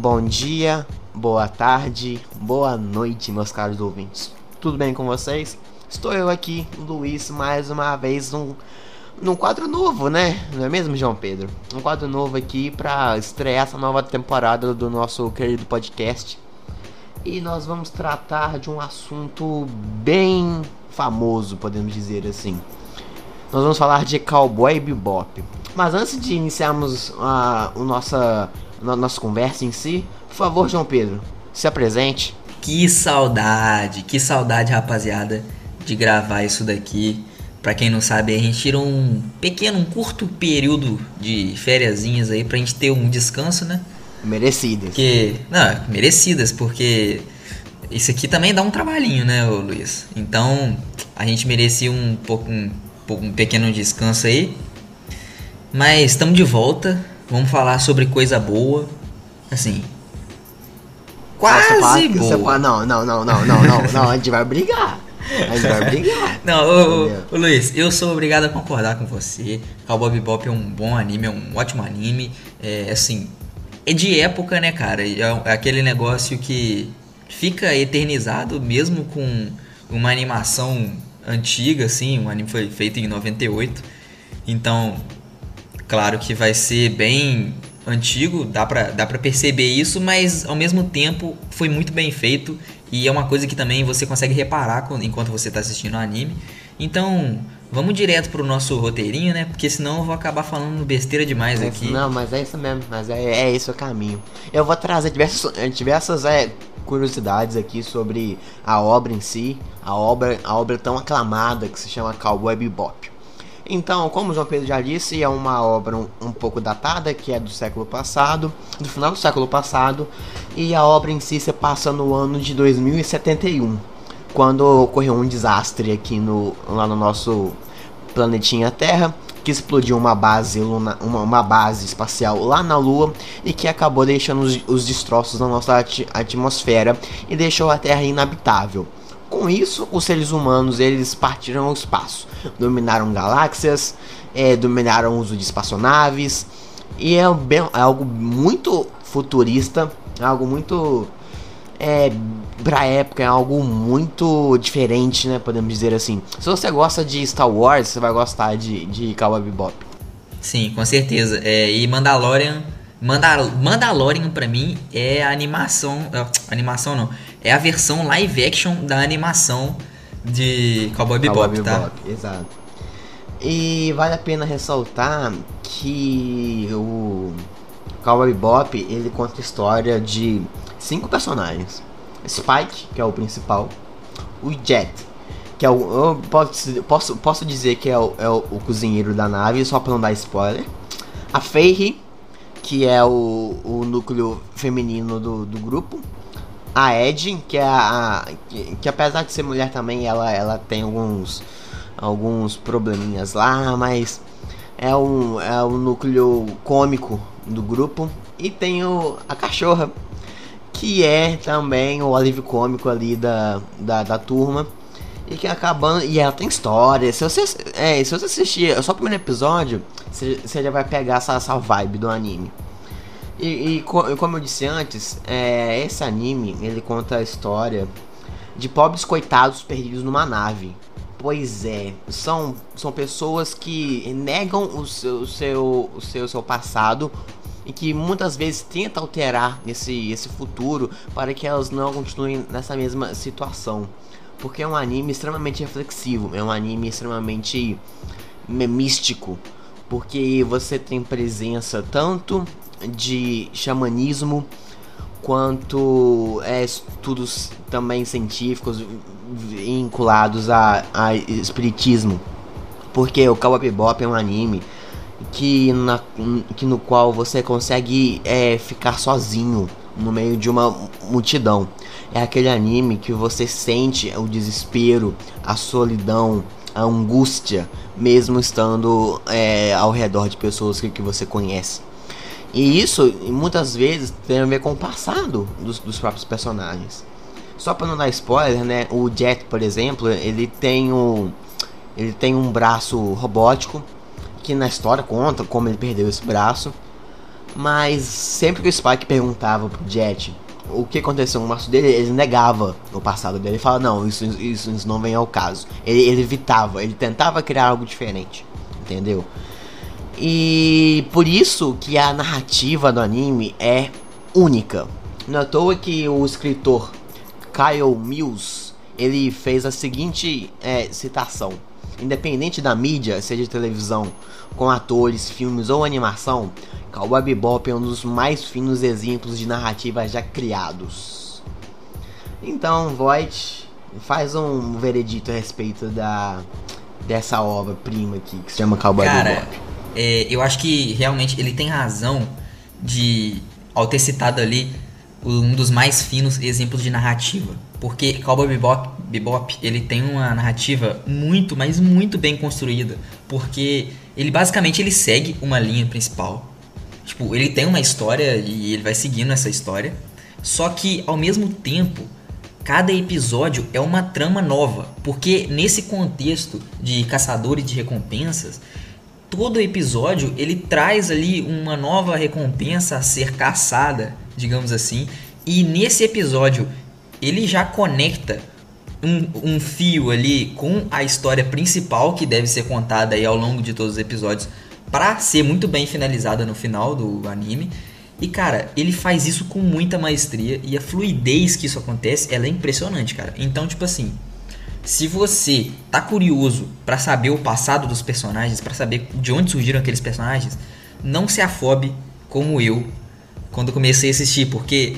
Bom dia, boa tarde, boa noite, meus caros ouvintes. Tudo bem com vocês? Estou eu aqui, Luiz, mais uma vez num, num quadro novo, né? Não é mesmo, João Pedro? Um quadro novo aqui para estrear essa nova temporada do nosso querido podcast. E nós vamos tratar de um assunto bem famoso, podemos dizer assim. Nós vamos falar de Cowboy Bebop. Mas antes de iniciarmos a, a nossa, a nossa conversa em si, por favor, João Pedro, se apresente. Que saudade, que saudade, rapaziada, de gravar isso daqui. Pra quem não sabe, a gente tira um pequeno, um curto período de fériasinhas aí pra gente ter um descanso, né? Merecidas. Que, não, merecidas, porque isso aqui também dá um trabalhinho, né, Luiz? Então, a gente merecia um pouco um, um pequeno descanso aí. Mas estamos de volta. Vamos falar sobre coisa boa. Assim. Quase Nossa, boa. Não, não, não, não, não, não, não, a gente vai brigar. A gente vai brigar. Não, ô, ô, ô, Luiz, eu sou obrigado a concordar com você. Cowboy Bebop é um bom anime, é um ótimo anime. É assim, é de época, né, cara? É aquele negócio que fica eternizado mesmo com uma animação antiga, assim. O anime foi feito em 98. Então, claro que vai ser bem antigo, dá pra, dá pra perceber isso, mas ao mesmo tempo foi muito bem feito e é uma coisa que também você consegue reparar enquanto você está assistindo o anime. Então, vamos direto pro nosso roteirinho, né? Porque senão eu vou acabar falando besteira demais aqui. Não, mas é isso mesmo, mas é, é esse o caminho. Eu vou trazer diversos, diversas é, curiosidades aqui sobre a obra em si, a obra, a obra tão aclamada que se chama Cowboy Bebop. Então, como João Pedro já disse, é uma obra um, um, pouco datada, que é do século passado, do final do século passado, e a obra em si se passa no ano de 2071, quando ocorreu um desastre aqui no, lá no nosso planetinha Terra, que explodiu uma base, luna, uma, uma, base espacial lá na Lua e que acabou deixando os, os destroços na nossa at atmosfera e deixou a Terra inabitável. Com isso, os seres humanos eles partiram ao espaço, dominaram galáxias, é, dominaram o uso de espaçonaves e é, bem, é, algo muito futurista, é algo muito é, pra época, é algo muito diferente, né? Podemos dizer assim. Se você gosta de Star Wars, você vai gostar de, de Cowboy Bebop. Sim, com certeza. É, e Mandalorian Mandal Mandalorian pra mim é a animação. Animação não. É a versão live action da animação de Cowboy Bebop, Cowboy tá? Bebop, exato. E vale a pena ressaltar que o Cowboy Bebop ele conta a história de cinco personagens: Spike, que é o principal, o Jet, que é o. Posso, posso, posso dizer que é o, é o, o cozinheiro da nave, só pra não dar spoiler. A Feiry, que é o, o núcleo feminino do, do grupo. A Ed, que é a, que, que, apesar de ser mulher também, ela, ela tem alguns alguns probleminhas lá, mas é um é o núcleo cômico do grupo e tem o, a cachorra, que é também o alívio cômico ali da, da, da turma. E que acabando. E ela tem história. Se você, é, se você assistir só o primeiro episódio, você, você já vai pegar essa, essa vibe do anime. E, e co como eu disse antes, é, esse anime ele conta a história de pobres coitados perdidos numa nave. Pois é, são, são pessoas que negam o seu, o seu, o seu, seu passado e que muitas vezes tentam alterar esse, esse futuro para que elas não continuem nessa mesma situação. Porque é um anime extremamente reflexivo, é um anime extremamente místico, porque você tem presença tanto de xamanismo quanto é, estudos também científicos vinculados a, a espiritismo. Porque o Cowboy Bebop é um anime que, na, que no qual você consegue é, ficar sozinho no meio de uma multidão. É aquele anime que você sente o desespero, a solidão, a angústia, mesmo estando é, ao redor de pessoas que, que você conhece. E isso muitas vezes tem a ver com o passado dos, dos próprios personagens. Só para não dar spoiler, né? O Jet, por exemplo, ele tem um ele tem um braço robótico que na história conta como ele perdeu esse braço. Mas sempre que o Spike perguntava pro Jet o que aconteceu no março dele, ele negava o passado dele. Ele fala, não, isso, isso, isso não vem ao caso. Ele, ele evitava, ele tentava criar algo diferente. Entendeu? E por isso que a narrativa do anime é única. Não é à toa que o escritor Kyle Mills ele fez a seguinte é, citação: Independente da mídia, seja televisão, com atores, filmes ou animação, Cowboy Bebop é um dos mais finos exemplos de narrativa já criados. Então, Voight, faz um veredito a respeito da dessa obra-prima aqui que se chama Cowboy Cara, Bebop. É, eu acho que realmente ele tem razão de, ao ter citado ali um dos mais finos exemplos de narrativa. Porque Cowboy Bebop, Bebop ele tem uma narrativa muito, mas muito bem construída. Porque ele basicamente ele segue uma linha principal. Tipo, ele tem uma história e ele vai seguindo essa história. Só que ao mesmo tempo, cada episódio é uma trama nova. Porque nesse contexto de caçadores de recompensas, todo episódio ele traz ali uma nova recompensa a ser caçada, digamos assim. E nesse episódio ele já conecta um, um, fio ali com a história principal que deve ser contada aí ao longo de todos os episódios para ser muito bem finalizada no final do anime. E cara, ele faz isso com muita maestria e a fluidez que isso acontece, ela é impressionante, cara. Então, tipo assim, se você tá curioso para saber o passado dos personagens, para saber de onde surgiram aqueles personagens, não se afobe como eu quando comecei a assistir, porque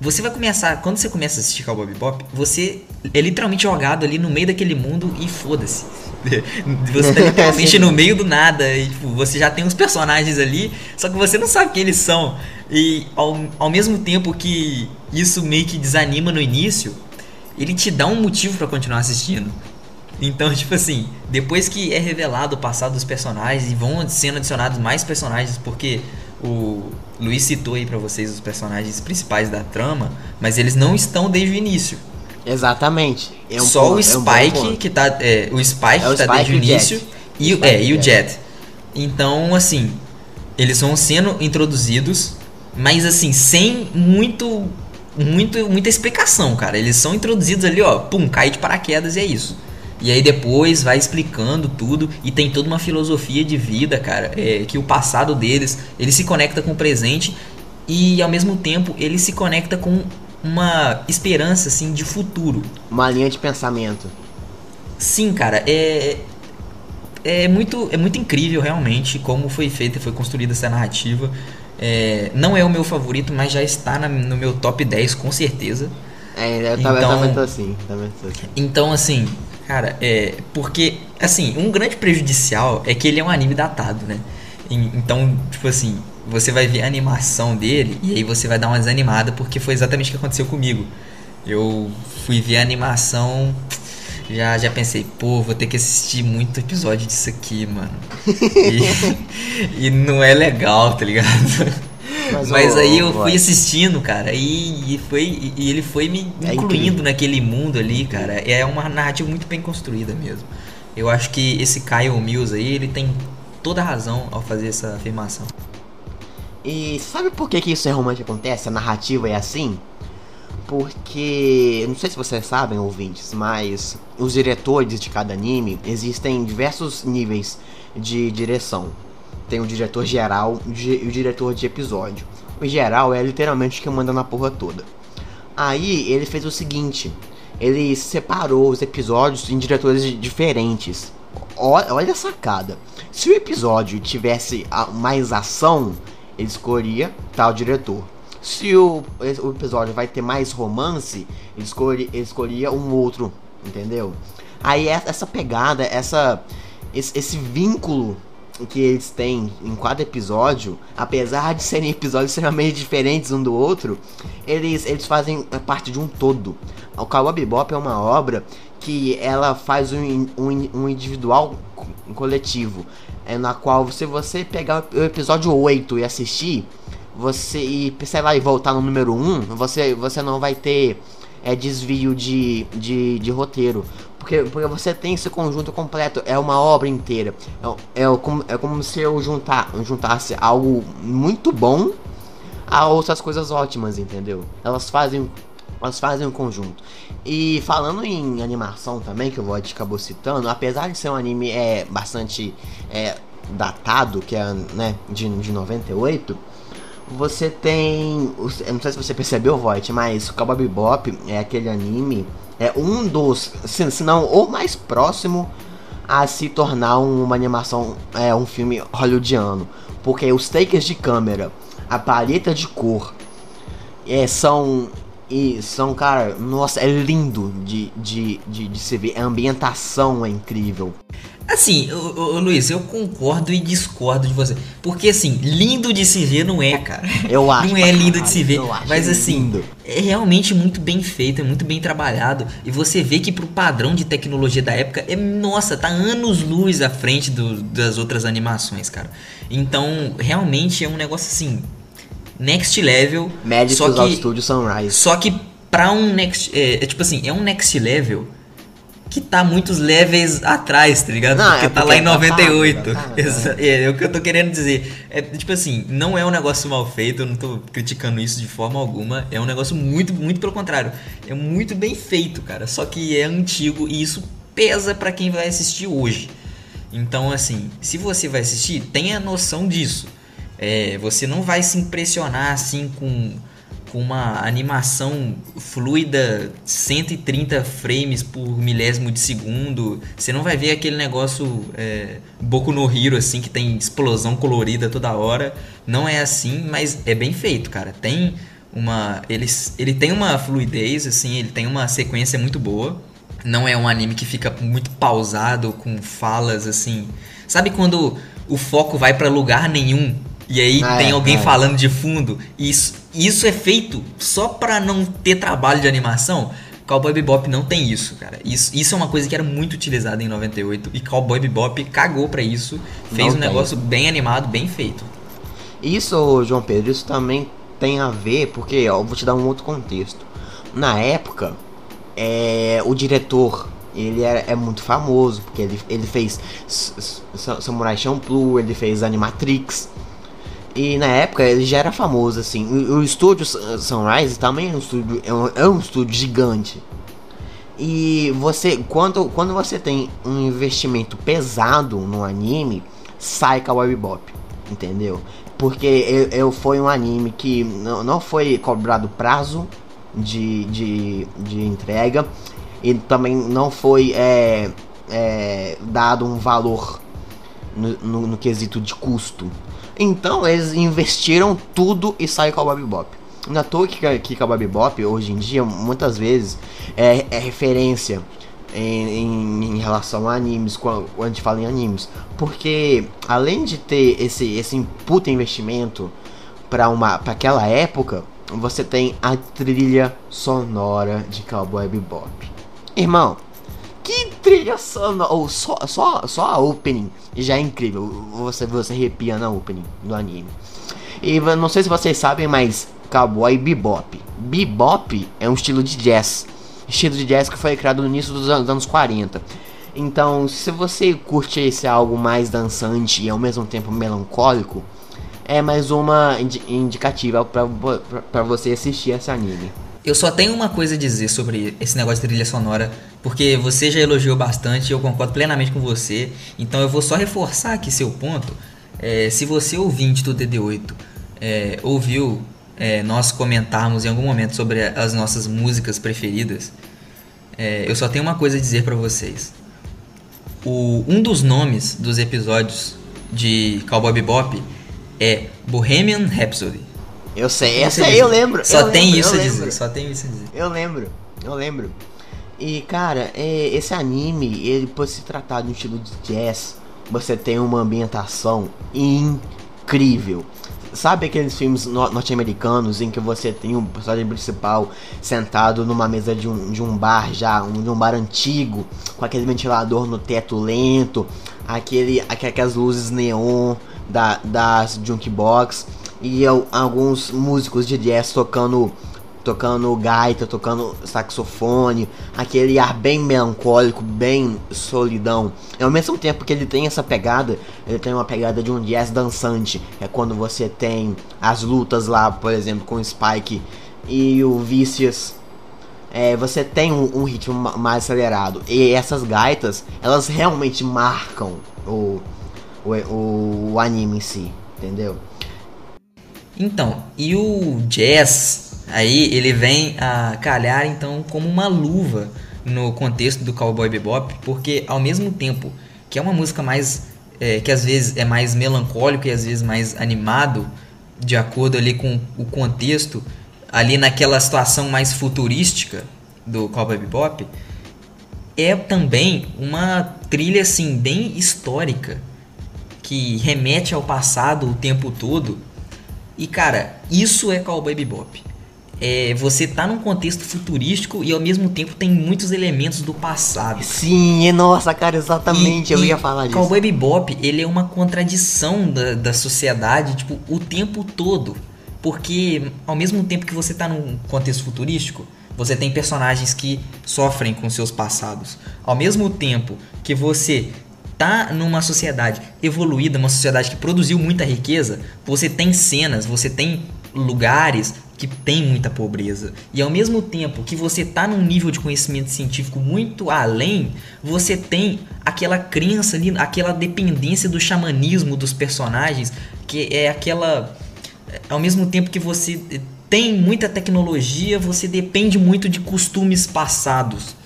você vai começar, quando você começa a assistir Cowboy Bebop, você é literalmente jogado ali no meio daquele mundo e foda-se. Você tá literalmente no meio do nada e tipo, você já tem os personagens ali, só que você não sabe quem eles são. E ao, ao mesmo tempo que isso meio que desanima no início, ele te dá um motivo para continuar assistindo. Então, tipo assim, depois que é revelado o passado dos personagens e vão sendo adicionados mais personagens, porque o Luiz citou aí para vocês os personagens principais da trama, mas eles não estão desde o início. Exatamente. É um Só ponto, o Spike é um que tá, é, o Spike é o que tá Spike desde o início e, o, é, e o Jet. Então, assim, eles vão sendo introduzidos, mas assim, sem muito muito, muita explicação, cara. Eles são introduzidos ali, ó, pum, cai de paraquedas e é isso. E aí depois vai explicando tudo e tem toda uma filosofia de vida, cara, é, que o passado deles, ele se conecta com o presente e ao mesmo tempo ele se conecta com uma esperança assim de futuro. Uma linha de pensamento. Sim, cara, é é muito é muito incrível realmente como foi feita e foi construída essa narrativa. É, não é o meu favorito, mas já está na, no meu top 10 com certeza. É, eu também, então, tô assim, também tô assim. Então, assim, cara, é. Porque, assim, um grande prejudicial é que ele é um anime datado, né? Então, tipo assim, você vai ver a animação dele e aí você vai dar uma desanimada porque foi exatamente o que aconteceu comigo. Eu fui ver a animação já, já pensei, pô, vou ter que assistir muito episódio disso aqui, mano. E, e não é legal, tá ligado? Mas, Mas oh, aí eu fui assistindo, cara, e, e foi, e ele foi me é incluindo naquele mundo ali, cara. É uma narrativa muito bem construída mesmo. Eu acho que esse Kyle Mills aí, ele tem toda a razão ao fazer essa afirmação. E sabe por que, que isso realmente acontece? A narrativa é assim? porque não sei se vocês sabem, ouvintes, mas os diretores de cada anime existem diversos níveis de direção. Tem o diretor geral e o diretor de episódio. O geral é literalmente quem manda na porra toda. Aí ele fez o seguinte: ele separou os episódios em diretores diferentes. Olha a sacada. Se o episódio tivesse mais ação, ele escolheria tal diretor se o, o episódio vai ter mais romance, ele, escolhe, ele escolhia um outro, entendeu? Aí é essa pegada, essa esse, esse vínculo que eles têm em cada episódio, apesar de serem episódios extremamente diferentes um do outro, eles, eles fazem parte de um todo. O Cowboy Bebop é uma obra que ela faz um, um, um individual coletivo, é na qual se você pegar o episódio 8 e assistir, você e sei lá e voltar no número 1, um, você você não vai ter é desvio de, de, de roteiro. Porque, porque você tem esse conjunto completo, é uma obra inteira. É, é, como, é como se eu juntar, juntasse algo muito bom a outras coisas ótimas, entendeu? Elas fazem elas fazem um conjunto. E falando em animação também, que o Void acabou citando, apesar de ser um anime é, bastante é, datado, que é né, de, de 98, você tem. Eu não sei se você percebeu, Void, mas o Cowboy Bebop é aquele anime. É um dos. Se, não o mais próximo a se tornar uma animação. É um filme hollywoodiano. Porque os takes de câmera, a paleta de cor. É, são e são, cara, nossa, é lindo de, de, de, de se ver. A ambientação é incrível. Assim, ô, ô, Luiz, eu concordo e discordo de você. Porque, assim, lindo de se ver não é, cara. Eu acho. Não é lindo de se ver. Mas, assim, lindo. é realmente muito bem feito, é muito bem trabalhado. E você vê que pro padrão de tecnologia da época, é, nossa, tá anos-luz à frente do, das outras animações, cara. Então, realmente é um negócio, assim, next level. Méritos só que, ao estúdio Sunrise. Só que pra um next. É, é, tipo assim, é um next level que tá muitos levels atrás, tá ligado? Não, porque, é tá porque lá em 98. tá, tá, tá, é, é o que eu tô querendo dizer. É tipo assim, não é um negócio mal feito, eu não tô criticando isso de forma alguma. É um negócio muito, muito pelo contrário. É muito bem feito, cara. Só que é antigo e isso pesa para quem vai assistir hoje. Então, assim, se você vai assistir, tenha noção disso. É, você não vai se impressionar assim com, com uma animação fluida 130 frames por milésimo de segundo. Você não vai ver aquele negócio é, Boku no Hero assim que tem explosão colorida toda hora. Não é assim, mas é bem feito, cara. Tem uma ele, ele tem uma fluidez assim, ele tem uma sequência muito boa. Não é um anime que fica muito pausado com falas assim. Sabe quando o foco vai para lugar nenhum e aí ah, tem é, alguém é. falando de fundo. Isso, isso é feito só pra não ter trabalho de animação. Cowboy Bebop não tem isso, cara. Isso, isso é uma coisa que era muito utilizada em 98 e Cowboy Bebop cagou para isso, fez não um tem. negócio bem animado, bem feito. Isso, João Pedro, isso também tem a ver, porque ó, eu vou te dar um outro contexto. Na época, é, o diretor ele é, é, muito famoso, porque ele, ele fez Samurai Champloo, ele fez Animatrix, e na época ele já era famoso, assim. O, o estúdio Sunrise também é um estúdio, é um, é um estúdio gigante. E você, quando, quando você tem um investimento pesado no anime, sai Cowboy Bebop, entendeu? Porque eu, eu, foi um anime que não, não foi cobrado prazo de, de, de entrega e também não foi é, é, dado um valor no, no, no quesito de custo. Então eles investiram tudo e saiu com a Bebop. Na toa que, que Cowboy Bebop hoje em dia muitas vezes é, é referência em, em, em, relação a animes, quando, a gente fala em animes, porque além de ter esse, esse puta investimento para uma para aquela época, você tem a trilha sonora de Cowboy Bebop. Irmão, que trilha sonora, ou só, só, só a opening já é incrível. Você, você arrepia na opening do anime. E não sei se vocês sabem, mas Cowboy Bebop. Bebop é um estilo de jazz. Estilo de jazz que foi criado no início dos anos 40. Então, se você curte esse algo mais dançante e ao mesmo tempo melancólico, é mais uma indicativa para você assistir esse anime. Eu só tenho uma coisa a dizer sobre esse negócio de trilha sonora, porque você já elogiou bastante eu concordo plenamente com você. Então eu vou só reforçar aqui seu ponto. É, se você ouvinte do DD8 é, ouviu é, nós comentarmos em algum momento sobre as nossas músicas preferidas, é, eu só tenho uma coisa a dizer para vocês. O, um dos nomes dos episódios de Cowboy Bebop é Bohemian Rhapsody. Eu sei, essa aí eu lembro. Só eu tem lembro, isso a dizer, só tem isso a dizer. Eu lembro, eu lembro. E cara, é, esse anime, ele por se tratar de um estilo de jazz, você tem uma ambientação incrível. Sabe aqueles filmes norte-americanos em que você tem um personagem principal sentado numa mesa de um, de um bar já, um, de um bar antigo, com aquele ventilador no teto lento, aquele, aquelas luzes neon da, das jukebox e alguns músicos de jazz tocando tocando gaita, tocando saxofone, aquele ar bem melancólico, bem solidão. E ao mesmo tempo que ele tem essa pegada, ele tem uma pegada de um jazz dançante. É quando você tem as lutas lá, por exemplo, com o Spike e o Vicious. É, você tem um, um ritmo mais acelerado. E essas gaitas, elas realmente marcam o, o, o anime em si, entendeu? Então, e o jazz, aí ele vem a calhar então como uma luva no contexto do Cowboy Bebop, porque ao mesmo tempo que é uma música mais é, que às vezes é mais melancólico e às vezes mais animado, de acordo ali com o contexto, ali naquela situação mais futurística do Cowboy Bebop, é também uma trilha assim bem histórica que remete ao passado o tempo todo e cara, isso é Cowboy Bebop. É, você tá num contexto futurístico e ao mesmo tempo tem muitos elementos do passado. Sim, nossa, cara, exatamente, e, eu ia falar disso. Cowboy Bebop, ele é uma contradição da, da sociedade, tipo, o tempo todo. Porque ao mesmo tempo que você tá num contexto futurístico, você tem personagens que sofrem com seus passados. Ao mesmo tempo que você tá numa sociedade evoluída, uma sociedade que produziu muita riqueza, você tem cenas, você tem lugares que tem muita pobreza. E ao mesmo tempo que você tá num nível de conhecimento científico muito além, você tem aquela crença ali, aquela dependência do xamanismo dos personagens, que é aquela ao mesmo tempo que você tem muita tecnologia, você depende muito de costumes passados.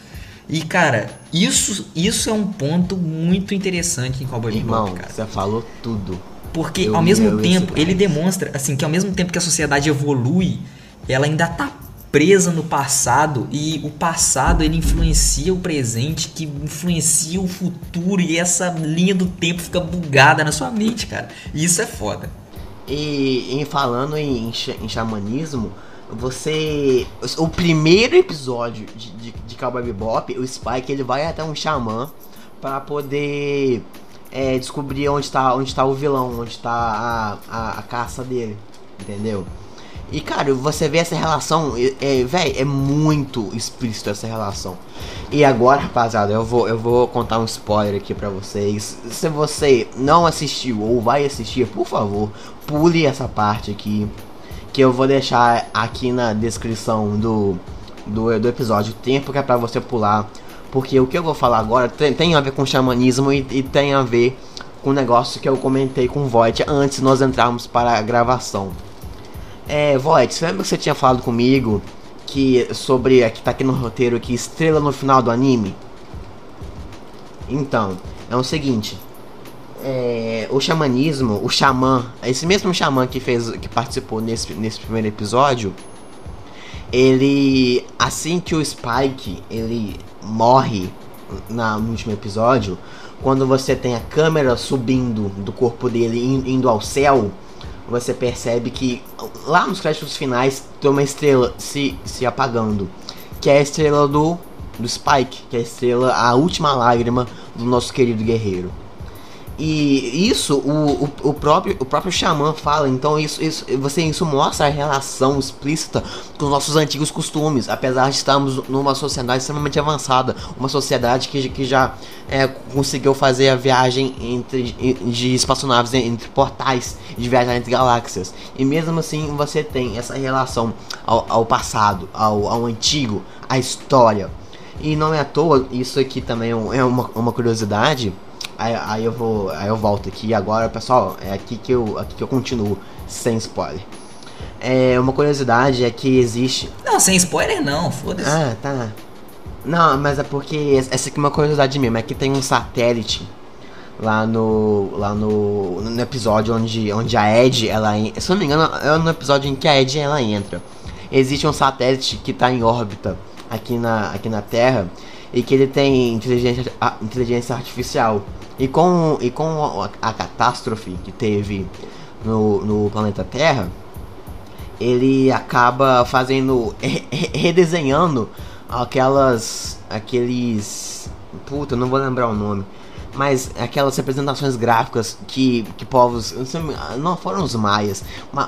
E cara, isso, isso é um ponto muito interessante em Cowboy Bebop, cara. Você falou tudo. Porque eu, ao mesmo tempo, ele demonstra assim que ao mesmo tempo que a sociedade evolui, ela ainda tá presa no passado e o passado ele influencia o presente, que influencia o futuro e essa linha do tempo fica bugada na sua mente, cara. E isso é foda. E em falando em, em xamanismo, você. O primeiro episódio de, de, de Cowboy Bebop, o Spike ele vai até um xamã para poder é, descobrir onde está onde tá o vilão, onde está a, a, a, caça dele, entendeu? E cara, você vê essa relação, é, é velho, é muito explícito essa relação. E agora, rapaziada, eu vou, eu vou contar um spoiler aqui pra vocês. Se você não assistiu ou vai assistir, por favor, pule essa parte aqui que eu vou deixar aqui na descrição do, do, do episódio o tempo que é pra você pular. Porque o que eu vou falar agora tem, tem a ver com xamanismo e, e tem a ver com o negócio que eu comentei com o Void antes de nós entrarmos para a gravação. É, Void, você lembra que você tinha falado comigo que sobre que tá aqui no roteiro que estrela no final do anime? Então, é o seguinte, é, o xamanismo, o xamã, esse mesmo xamã que fez, que participou nesse, nesse primeiro episódio, ele, assim que o Spike ele morre na, no último episódio, quando você tem a câmera subindo do corpo dele indo ao céu, você percebe que lá nos créditos finais tem uma estrela se, se apagando, que é a estrela do, do Spike, que é a estrela, a última lágrima do nosso querido guerreiro. E isso o, o, o, próprio o próprio xamã fala, então isso, isso você isso mostra a relação explícita com os nossos antigos costumes, apesar de estarmos numa sociedade extremamente avançada, uma sociedade que, que já é, conseguiu fazer a viagem entre de espaçonaves entre portais, de viajar entre galáxias. E mesmo assim você tem essa relação ao, ao passado, ao, ao antigo, à história. E não é à toa, isso aqui também é, é uma, uma curiosidade Aí, aí, eu vou. Aí eu volto aqui agora, pessoal. É aqui que eu, aqui que eu continuo, sem spoiler. É, uma curiosidade é que existe. Não, sem spoiler não, foda-se. Ah, tá. Não, mas é porque essa aqui é uma curiosidade mesmo, é que tem um satélite lá no lá no, no episódio onde onde a Ed ela se não me engano é no episódio em que a Ed ela entra. Existe um satélite que está em órbita aqui na aqui na Terra e que ele tem inteligência, inteligência artificial. E com, e com a, a catástrofe que teve no, no planeta Terra, ele acaba fazendo. redesenhando aquelas. aqueles. Puta, não vou lembrar o nome. mas aquelas representações gráficas que, que povos não foram os maias,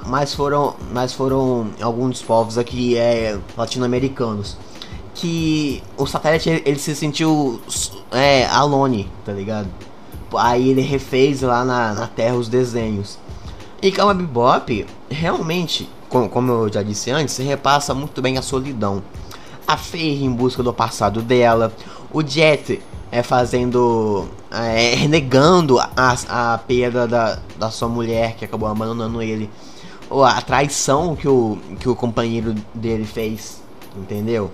mas foram, mas foram alguns povos aqui é, latino-americanos que o satélite ele se sentiu é, alone, tá ligado? Aí ele refez lá na, na Terra os desenhos. E Cowboy Bebop realmente, como, como eu já disse antes, repassa muito bem a solidão. A Faye em busca do passado dela, o Jet é fazendo. É, renegando a, a perda da, da sua mulher que acabou abandonando ele. Ou a traição que o, que o companheiro dele fez. Entendeu?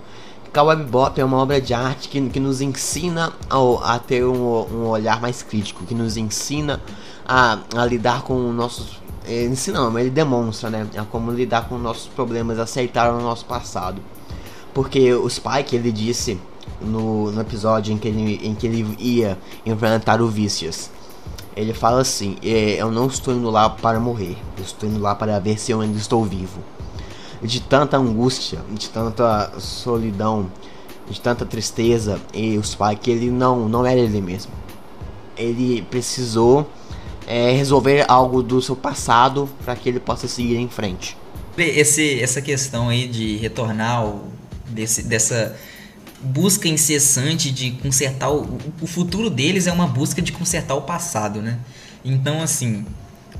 Cowboy Bebop é uma obra de arte que, que nos ensina a, a ter um, um, olhar mais crítico, que nos ensina a, a lidar com nossos. Ele ensina, não, ele demonstra, né? A como lidar com nossos problemas, aceitar o nosso passado. Porque o Spike, ele disse no, no episódio em que, ele, em que ele ia enfrentar o Vicious. Ele fala assim: é, Eu não estou indo lá para morrer, eu estou indo lá para ver se eu ainda estou vivo. De tanta angústia, de tanta solidão, de tanta tristeza, e o Spike ele não, não era ele mesmo. Ele precisou é, resolver algo do seu passado para que ele possa seguir em frente. Esse, essa questão aí de retornar desse, dessa busca incessante de consertar o, o futuro deles é uma busca de consertar o passado, né? Então assim,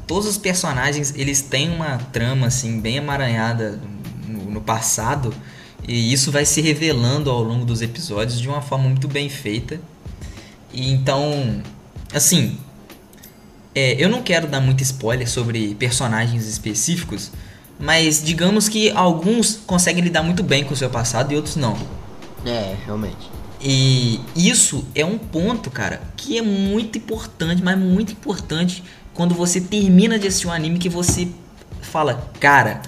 todos os personagens eles têm uma trama assim bem emaranhada no, no passado e isso vai se revelando ao longo dos episódios de uma forma muito bem feita. E então, assim, é, eu não quero dar muito spoiler sobre personagens específicos, mas digamos que alguns conseguem lidar muito bem com o seu passado e outros não. É, realmente. E isso é um ponto, cara, que é muito importante, mas muito importante quando você termina de assistir um anime que você fala, cara,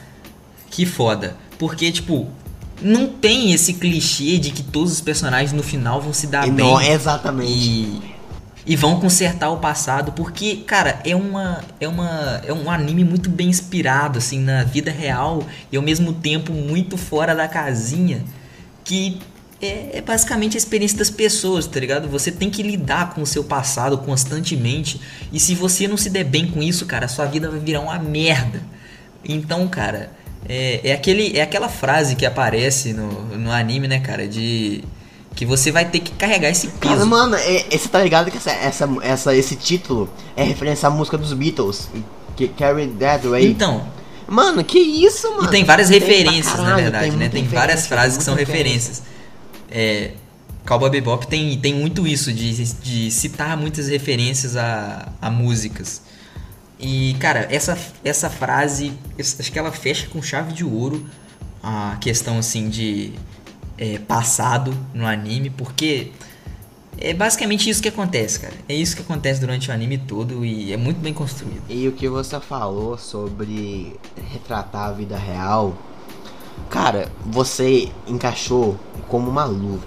que foda. Porque, tipo, não tem esse clichê de que todos os personagens no final vão se dar e bem. Não, exatamente. E, e vão consertar o passado, porque, cara, é uma é uma é um anime muito bem inspirado assim na vida real e ao mesmo tempo muito fora da casinha, que é, é, basicamente a experiência das pessoas, tá ligado? Você tem que lidar com o seu passado constantemente. E se você não se der bem com isso, cara, sua vida vai virar uma merda. Então, cara, é, é, aquele, é aquela frase que aparece no, no anime, né, cara? De que você vai ter que carregar esse peso. Cara, mano, é, você tá ligado que essa, essa, essa, esse título é referência à música dos Beatles, que Carry That Way. Então. Mano, que isso, mano? E tem várias tem referências, caralho, na verdade, tem né? Tem várias frases que são referências. É, Cowboy Bebop tem, tem muito isso, de, de citar muitas referências a, a músicas. E, cara, essa, essa frase, acho que ela fecha com chave de ouro a questão, assim, de é, passado no anime, porque é basicamente isso que acontece, cara. É isso que acontece durante o anime todo e é muito bem construído. E o que você falou sobre retratar a vida real Cara, você encaixou como uma luva,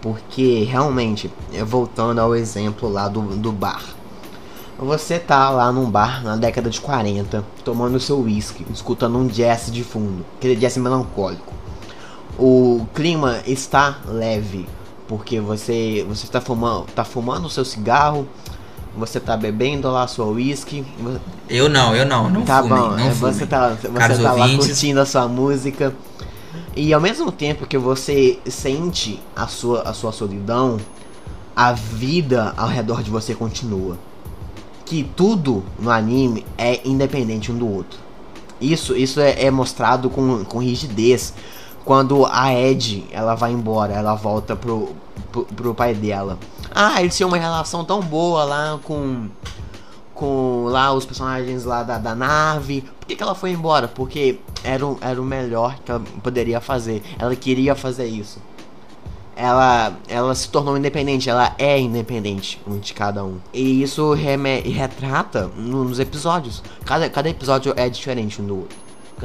Porque realmente, voltando ao exemplo lá do, do bar. Você tá lá num bar na década de 40, tomando seu whisky, escutando um jazz de fundo, aquele jazz melancólico. O clima está leve, porque você você está fumando, tá fumando o seu cigarro, você tá bebendo lá sua whisky. Eu não, eu não, não Tá fume, bom, não você tá, você tá lá curtindo a sua música. E ao mesmo tempo que você sente a sua, a sua solidão, a vida ao redor de você continua. Que tudo no anime é independente um do outro. Isso, isso é, é mostrado com, com rigidez quando a Ed ela vai embora, ela volta pro, pro, pro pai dela. Ah, eles tinham uma relação tão boa lá com. Com lá os personagens lá da, da nave. Por que, que ela foi embora? Porque era era o melhor que ela poderia fazer. Ela queria fazer isso. Ela, ela se tornou independente, ela é independente um de cada um. E isso retrata nos episódios. Cada, cada episódio é diferente um do outro.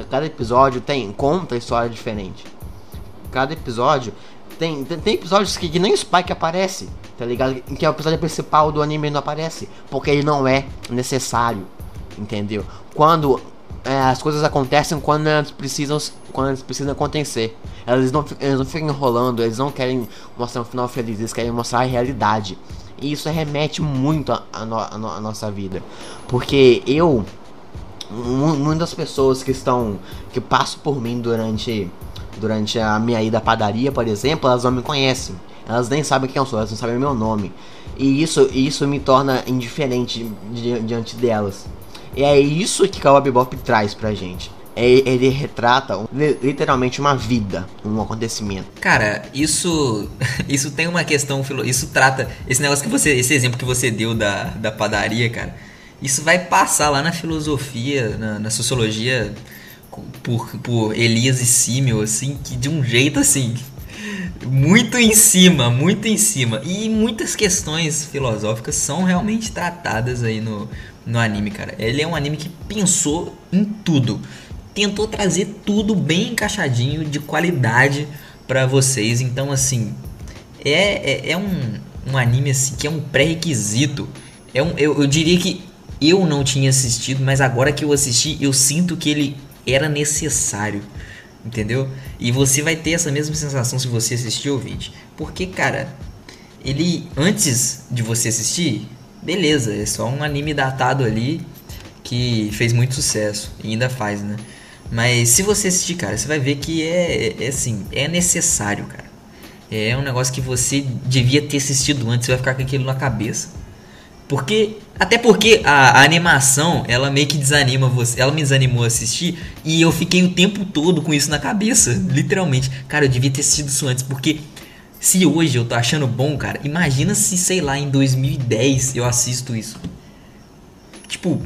Cada episódio tem conta história diferente. Cada episódio tem, tem, tem episódios que, que, nem o Spike aparece, tá ligado? Que o episódio principal do anime não aparece, porque ele não é necessário, entendeu? Quando é, as coisas acontecem quando elas precisam, quando elas precisam acontecer. Eles não, eles não ficam enrolando, eles não querem mostrar um final feliz, eles querem mostrar a realidade. E isso remete muito à no, no, nossa vida. Porque eu, muitas pessoas que estão, que passam por mim durante, durante a minha ida à padaria, por exemplo, elas não me conhecem. Elas nem sabem quem eu sou, elas não sabem meu nome. E isso, isso me torna indiferente diante delas. E é isso que Cowboy Bebop traz pra gente. É, ele retrata literalmente uma vida, um acontecimento. Cara, isso isso tem uma questão, isso trata esse negócio que você, esse exemplo que você deu da, da padaria, cara. Isso vai passar lá na filosofia, na, na sociologia por, por Elias e Simmel, assim, que de um jeito assim, muito em cima, muito em cima. E muitas questões filosóficas são realmente tratadas aí no, no anime, cara. Ele é um anime que pensou em tudo tentou trazer tudo bem encaixadinho, de qualidade para vocês. Então, assim, é, é, é, um, um anime assim, que é um pré-requisito. É um, eu, eu diria que eu não tinha assistido, mas agora que eu assisti, eu sinto que ele era necessário. Entendeu? E você vai ter essa mesma sensação se você assistir o vídeo. Porque, cara, ele antes de você assistir, beleza, é só um anime datado ali que fez muito sucesso e ainda faz, né? Mas se você assistir, cara, você vai ver que é, é, assim, é necessário, cara. É um negócio que você devia ter assistido antes, você vai ficar com aquilo na cabeça. Porque, até porque a, a, animação, ela meio que desanima você, ela me desanimou a assistir e eu fiquei o tempo todo com isso na cabeça, literalmente. Cara, eu devia ter assistido isso antes, porque se hoje eu tô achando bom, cara, imagina se, sei lá, em 2010 eu assisto isso. Tipo,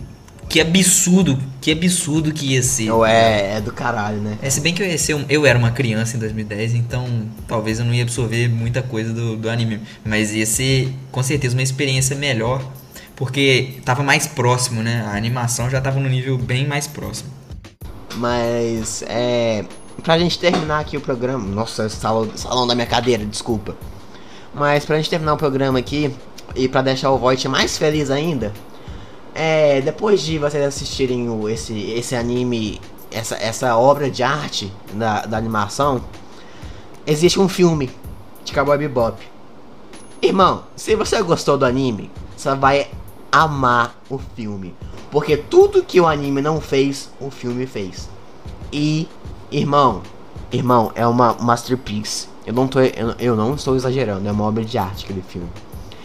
que absurdo, que absurdo que ia ser. Ou é, é do caralho, né? É, se bem que eu ia ser um, eu era uma criança em 2010, então talvez eu não ia absorver muita coisa do, do anime. Mas ia ser com certeza uma experiência melhor, porque tava mais próximo, né? A animação já tava no nível bem mais próximo. Mas é. Pra gente terminar aqui o programa. Nossa, salão, salão da minha cadeira, desculpa. Mas pra gente terminar o programa aqui e pra deixar o Void mais feliz ainda, é, depois de vocês assistirem o, esse, esse anime, essa, essa obra de arte da, da animação, existe um filme de Cowboy Bebop. Irmão, se você gostou do anime, você vai amar o filme. Porque tudo que o anime não fez, o filme fez. E, irmão, irmão, é uma masterpiece. Eu não, tô, eu, eu não estou exagerando, é uma obra de arte aquele filme.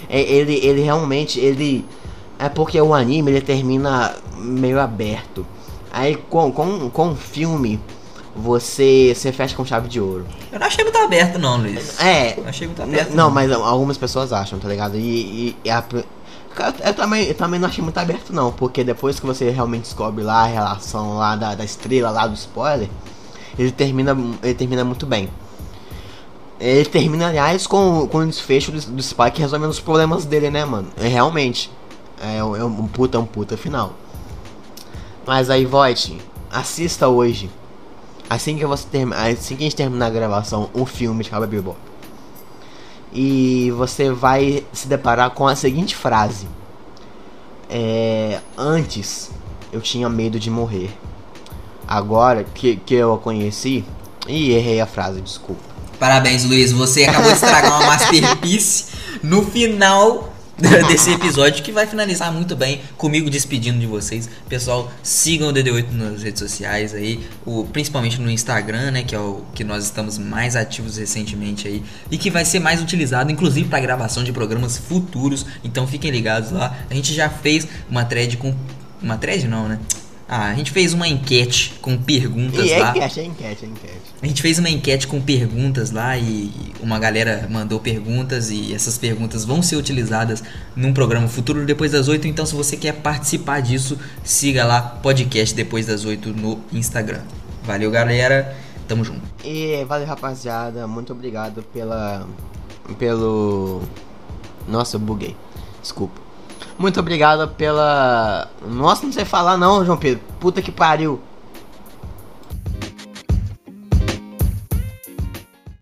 É, ele, ele realmente, ele é porque o anime ele termina meio aberto. Aí com, com, com o filme você, você fecha com chave de ouro. Eu não achei muito aberto não, Luiz. É. Não achei muito aberto. Não, não, mas algumas pessoas acham, tá ligado? E, e, e a, eu também, eu também não achei muito aberto não, porque depois que você realmente descobre lá a relação lá da, da estrela lá do spoiler, ele termina, ele termina muito bem. Ele termina, aliás, com, com o desfecho do, do Spike resolvendo os problemas dele, né, mano? É, realmente. É, é um puta, é um puta final. Mas aí, Void, assista hoje. Assim que você termina, assim que a gente terminar a gravação, um filme de Cowboy Bebop. E você vai se deparar com a seguinte frase: é, Antes eu tinha medo de morrer. Agora que, que eu a conheci. E errei a frase, desculpa. Parabéns, Luiz. Você acabou de estragar uma masterpiece no final desse episódio que vai finalizar muito bem comigo despedindo de vocês. Pessoal, sigam o DD8 nas redes sociais aí, o, principalmente no Instagram, né, que é o que nós estamos mais ativos recentemente aí e que vai ser mais utilizado inclusive para gravação de programas futuros. Então fiquem ligados lá. A gente já fez uma thread com uma thread não, né? Ah, a gente fez uma enquete com perguntas e é lá. Enquete, é enquete, é enquete. A gente fez uma enquete com perguntas lá e uma galera mandou perguntas e essas perguntas vão ser utilizadas num programa futuro depois das 8. Então, se você quer participar disso, siga lá podcast depois das 8 no Instagram. Valeu, galera. Tamo junto. E valeu, rapaziada. Muito obrigado pela. pelo. Nossa, eu buguei. Desculpa. Muito obrigado pela. Nossa, não sei falar não, João Pedro. Puta que pariu.